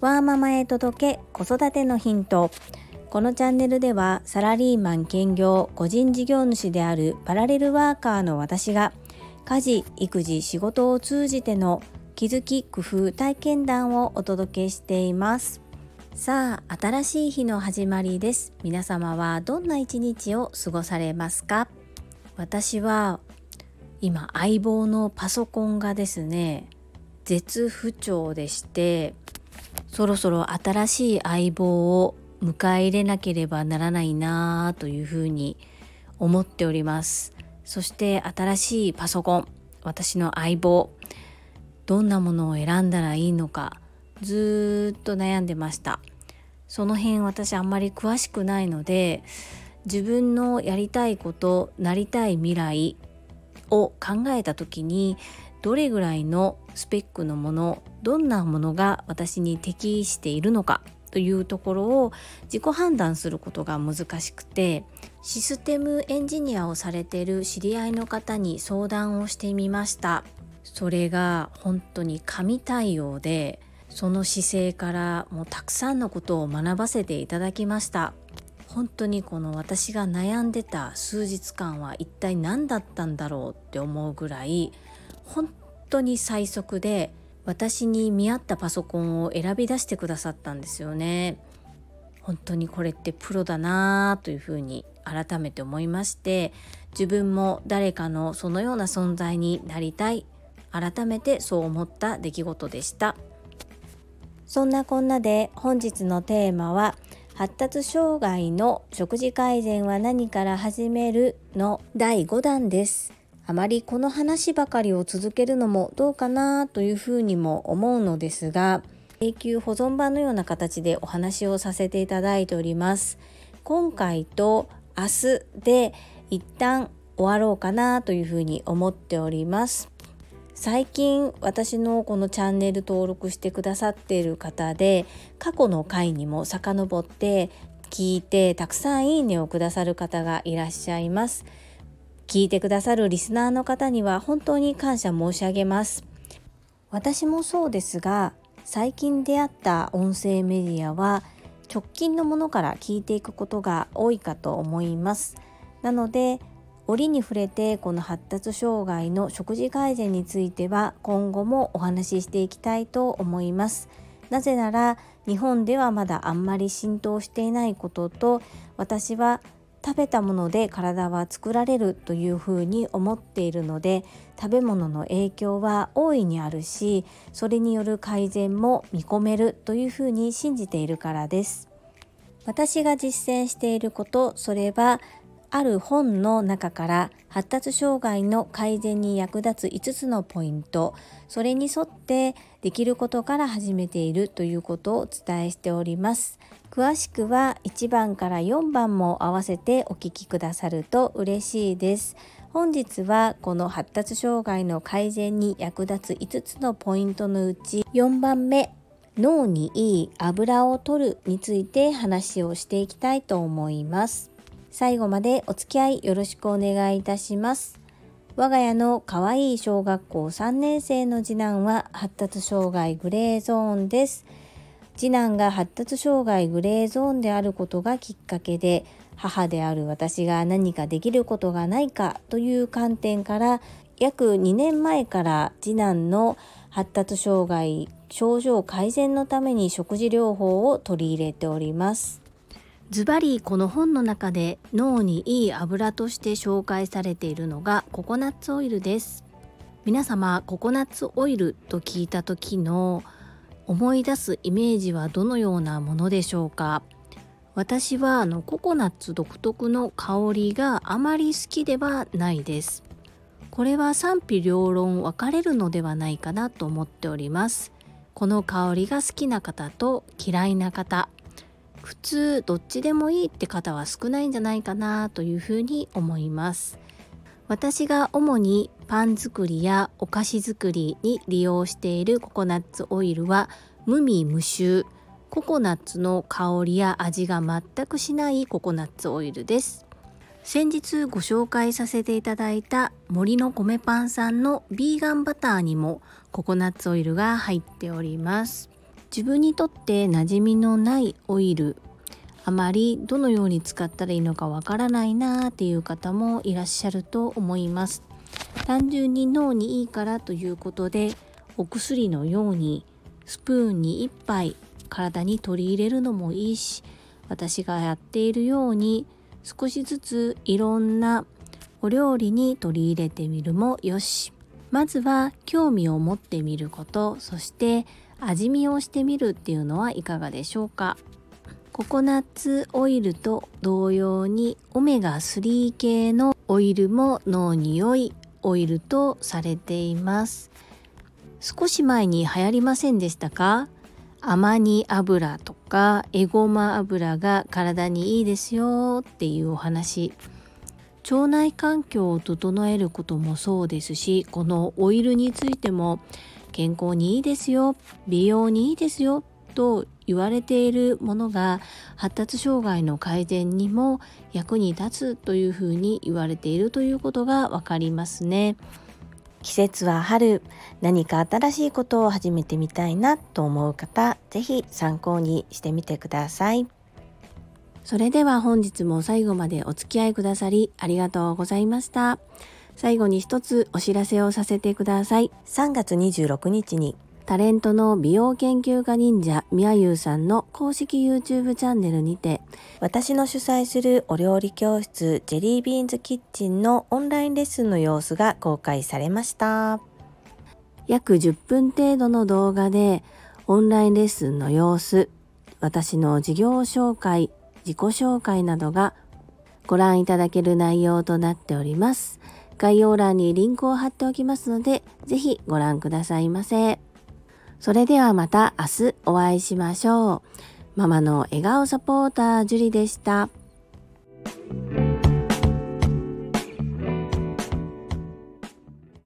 ワーママへ届け子育てのヒント。このチャンネルではサラリーマン兼業個人事業主であるパラレルワーカーの私が家事育児仕事を通じての気づき工夫体験談をお届けしています。さあ新しい日の始まりです。皆様はどんな一日を過ごされますか？私は今相棒のパソコンがですね絶不調でしてそろそろ新しい相棒を迎え入れなければならないなというふうに思っております。そして新しいパソコン私の相棒どんなものを選んだらいいのかずっと悩んでました。その辺私あんまり詳しくないので自分のやりたいことなりたい未来を考えた時にどれぐらいのスペックのものどんなものが私に適しているのかというところを自己判断することが難しくてシステムエンジニアをされている知り合いの方に相談をしてみました。それが本当に神対応でその姿勢からもうたくさんのことを学ばせていただきました。本当にこの私が悩んでた数日間は一体何だったんだろうって思うぐらい本当に最速で私に見合ったパソコンを選び出してくださったんですよね。本当にこれってプロだなぁというふうに改めて思いまして自分も誰かのそのような存在になりたい。改めてそう思った出来事でした。そんなこんなで本日のテーマは発達障害の食事改善は何から始めるの第5弾です。あまりこの話ばかりを続けるのもどうかなというふうにも思うのですが永久保存版のような形でお話をさせていただいております。今回と明日で一旦終わろうかなというふうに思っております。最近私のこのチャンネル登録してくださっている方で過去の回にも遡って聞いてたくさんいいねをくださる方がいらっしゃいます。聞いてくださるリスナーの方には本当に感謝申し上げます。私もそうですが最近出会った音声メディアは直近のものから聞いていくことが多いかと思います。なので折に触れてこの発達障害の食事改善については今後もお話ししていきたいと思います。なぜなら日本ではまだあんまり浸透していないことと私は食べたもので体は作られるというふうに思っているので食べ物の影響は大いにあるしそれによる改善も見込めるというふうに信じているからです。私が実践していることそれはある本の中から発達障害の改善に役立つ5つのポイントそれに沿ってできることから始めているということをお伝えしております。詳しくは1番から4番も合わせてお聞きくださると嬉しいです。本日はこの発達障害の改善に役立つ5つのポイントのうち4番目脳にいい油を取るについて話をしていきたいと思います。最後までお付き合いよろしくお願いいたします。我が家の可愛い小学校3年生の次男は発達障害グレーゾーンです。次男が発達障害グレーゾーンであることがきっかけで母である私が何かできることがないかという観点から約2年前から次男の発達障害症状改善のために食事療法を取り入れております。ズバリこの本の中で脳にいい油として紹介されているのがココナッツオイルです。皆様ココナッツオイルと聞いた時の思い出すイメージはどのようなものでしょうか？私はあのココナッツ独特の香りがあまり好きではないです。これは賛否両論分かれるのではないかなと思っております。この香りが好きな方と嫌いな方普通どっちでもいいって方は少ないんじゃないかなというふうに思います。私が主にパン作りやお菓子作りに利用しているココナッツオイルは無味無臭ココナッツの香りや味が全くしないココナッツオイルです。先日ご紹介させていただいた森の米パンさんのビーガンバターにもココナッツオイルが入っております。自分にとって馴染みのないオイルあまりどのように使ったらいいのかわからないなーっていう方もいらっしゃると思います。単純に脳にいいからということでお薬のようにスプーンに1杯体に取り入れるのもいいし私がやっているように少しずついろんなお料理に取り入れてみるもよし。まずは興味を持ってみることそして味見をしてみるっていうのはいかがでしょうか？ココナッツオイルと同様にオメガ3系のオイルも脳に良いオイルとされています。少し前に流行りませんでしたか？アマニ油とかエゴマ油が体にいいですよっていうお話。腸内環境を整えることもそうですしこのオイルについても健康にいいですよ美容にいいですよと言われているものが発達障害の改善にも役に立つというふうに言われているということがわかりますね。季節は春何か新しいことを始めてみたいなと思う方是非参考にしてみてください。それでは本日も最後までお付き合いくださりありがとうございました。最後に一つお知らせをさせてください。3月26日にタレントの美容研究家忍者みやゆうさんの公式 YouTube チャンネルにて私の主催するお料理教室ジェリービーンズキッチンのオンラインレッスンの様子が公開されました約10分程度の動画でオンラインレッスンの様子私の事業紹介自己紹介などがご覧いただける内容となっております。概要欄にリンクを貼っておきますので、ぜひご覧くださいませ。それではまた明日お会いしましょう。ママの笑顔サポーター、ジュリでした。